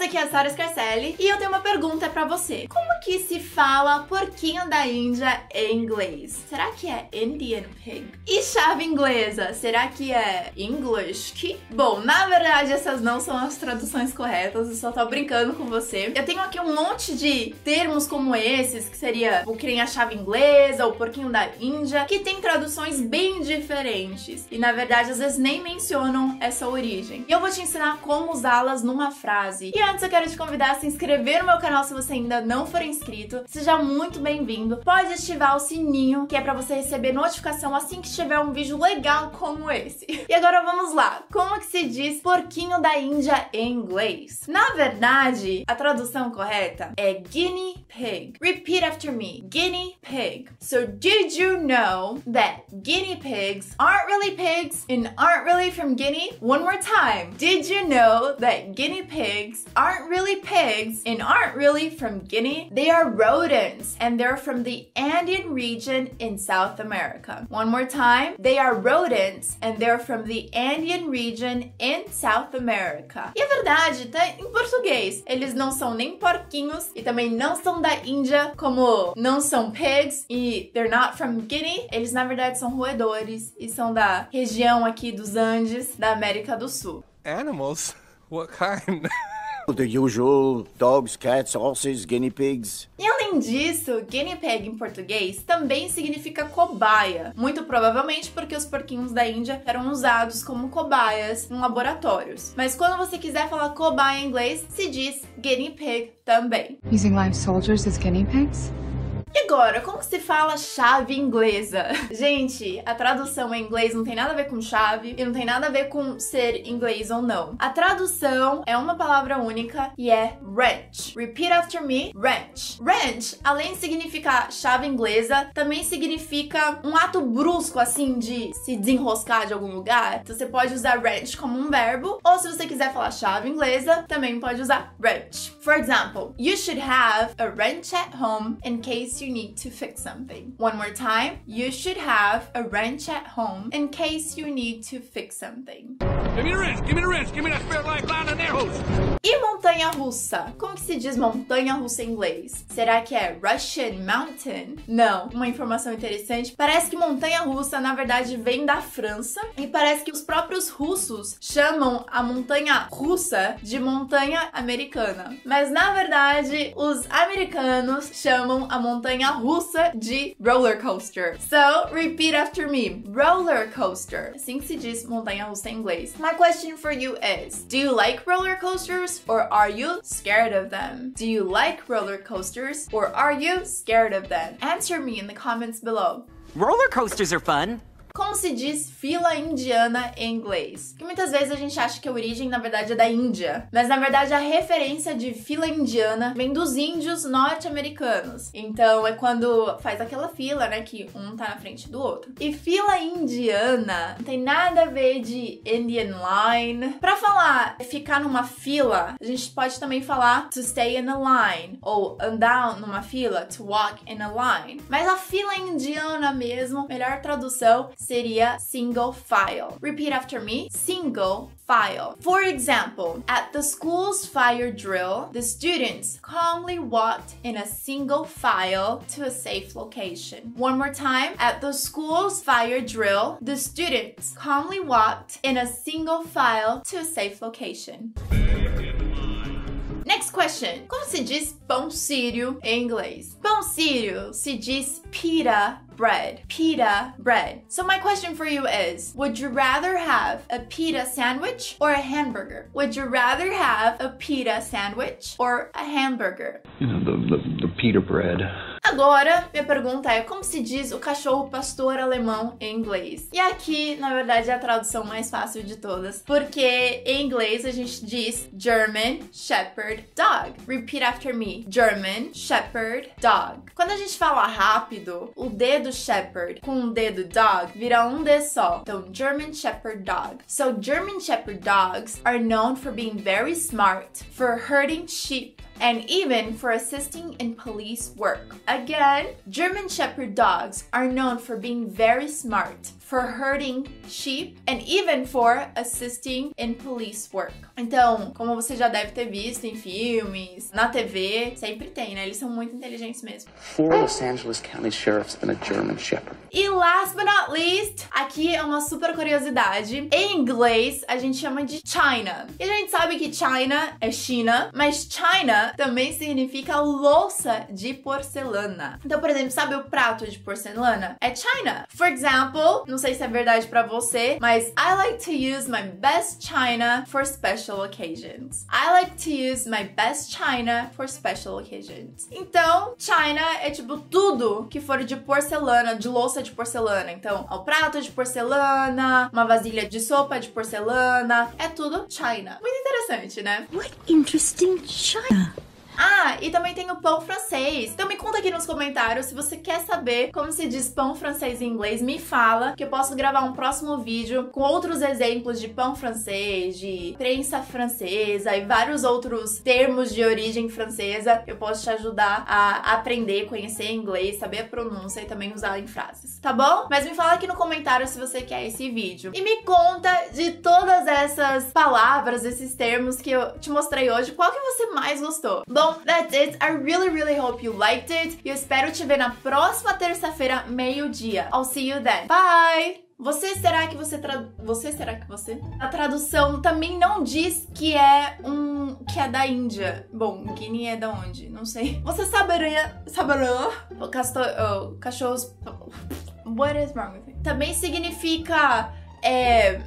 Essa aqui é a Sara Scarcelli e eu tenho uma pergunta para você. Como que se fala porquinho da Índia em inglês? Será que é Indian Pig? E chave inglesa? Será que é English Key? Bom, na verdade essas não são as traduções corretas, eu só tô brincando com você. Eu tenho aqui um monte de termos como esses, que seria o que a chave inglesa, o porquinho da Índia, que tem traduções bem diferentes. E na verdade às vezes nem mencionam essa origem. E eu vou te ensinar como usá-las numa frase. E antes eu quero te convidar a se inscrever no meu canal se você ainda não for inscrito. Seja muito bem-vindo. Pode ativar o sininho, que é para você receber notificação assim que tiver um vídeo legal como esse. E agora vamos lá. Como que se diz porquinho da Índia em inglês? Na verdade, a tradução correta é guinea pig. Repeat after me. Guinea pig. So did you know that guinea pigs aren't really pigs and aren't really from Guinea? One more time. Did you know that guinea pigs aren't really pigs and aren't really from Guinea? They are rodents and they're from the Andean region in South America. One more time. They are rodents and they're from the Andean region in South America. E a verdade tá em português. Eles não são nem porquinhos e também não são da Índia, como não são pigs e they're not from Guinea. Eles na verdade são roedores e são da região aqui dos Andes da América do Sul. Animals? What kind? The usual dogs, cats, horses, guinea pigs. E além disso, guinea pig em português também significa cobaia, muito provavelmente porque os porquinhos da Índia eram usados como cobaias em laboratórios. Mas quando você quiser falar cobaia em inglês, se diz guinea pig também. Using live soldiers as guinea pigs? E agora, como se fala chave inglesa? Gente, a tradução em inglês não tem nada a ver com chave e não tem nada a ver com ser inglês ou não. A tradução é uma palavra única e é wrench. Repeat after me, wrench. Wrench, além de significar chave inglesa, também significa um ato brusco, assim, de se desenroscar de algum lugar. Então você pode usar wrench como um verbo, ou se você quiser falar chave inglesa, também pode usar wrench. For example, you should have a wrench at home in case you need to fix something. One more time, you should have a wrench at home in case you need to fix something. Give me the wrench, give me the wrench, give me that spare lifeline in there, host. E montanha russa? Como que se diz montanha russa em inglês? Será que é Russian mountain? Não. Uma informação interessante, parece que montanha russa na verdade vem da França e parece que os próprios russos chamam a montanha russa de montanha americana. Mas na verdade, os americanos chamam a montanha russa de roller coaster. So, repeat after me. Roller coaster. Assim que se diz montanha russa em inglês. My question for you is, do you like roller coasters or are you scared of them? Do you like roller coasters or are you scared of them? Answer me in the comments below. Roller coasters are fun. Como se diz fila indiana em inglês? Que muitas vezes a gente acha que a origem, na verdade, é da Índia. Mas, na verdade, a referência de fila indiana vem dos índios norte-americanos. Então, é quando faz aquela fila, né? Que um tá na frente do outro. E fila indiana não tem nada a ver de Indian line. Pra falar ficar numa fila, a gente pode também falar to stay in a line. Ou andar numa fila, to walk in a line. Mas a fila indiana mesmo, melhor tradução seria single file. Repeat after me. Single file. For example, at the school's fire drill, the students calmly walked in a single file to a safe location. One more time. At the school's fire drill, the students calmly walked in a single file to a safe location. Next question. Como se diz pão sírio em inglês? Pão sírio se diz pita bread. Pita bread. So my question for you is, would you rather have a pita sandwich or a hamburger? Would you rather have a pita sandwich or a hamburger? You know, the, the, the pita bread. Agora, minha pergunta é como se diz o cachorro pastor alemão em inglês? E aqui, na verdade, é a tradução mais fácil de todas, porque em inglês a gente diz German Shepherd Dog. Repeat after me. German Shepherd Dog. Quando a gente fala rápido, o dedo shepherd com o dedo dog vira um D só. Então, German Shepherd Dog. So, German Shepherd dogs are known for being very smart, for herding sheep and even for assisting in police work. Again, German Shepherd dogs are known for being very smart, for herding sheep, and even for assisting in police work. Então, como você já deve ter visto em filmes, na TV, sempre tem, né? Eles são muito inteligentes mesmo. Four Los Angeles County sheriffs and a German Shepherd. E last but not least, aqui é uma super curiosidade. Em inglês, a gente chama de China. E a gente sabe que China é China, mas China também significa louça de porcelana. Então, por exemplo, sabe o prato de porcelana? É China. For example, não sei se é verdade pra você, mas I like to use my best china for special occasions. I like to use my best china for special occasions. Então, china é tipo tudo que for de porcelana, de louça de porcelana. Então, o prato de porcelana, uma vasilha de sopa de porcelana, é tudo china. Muito interessante, né? What interesting China. Ah, e também tem o pão francês. Então me conta aqui nos comentários se você quer saber como se diz pão francês em inglês, me fala que eu posso gravar um próximo vídeo com outros exemplos de pão francês, de prensa francesa e vários outros termos de origem francesa. Eu posso te ajudar a aprender, conhecer inglês, saber a pronúncia e também usar em frases, tá bom? Mas me fala aqui no comentário se você quer esse vídeo. E me conta de todas essas palavras, esses termos que eu te mostrei hoje, qual que você mais gostou? Bom, that's it. I really, really hope you liked it. E eu espero te ver na próxima terça-feira, meio-dia. I'll see you then. Bye! Você será que você tra... você será que você? A tradução também não diz que é um que é da Índia. Bom, Guiné é da onde? Não sei. Você saberia saberá? O castor, oh, cachorros What is wrong with me? Também significa é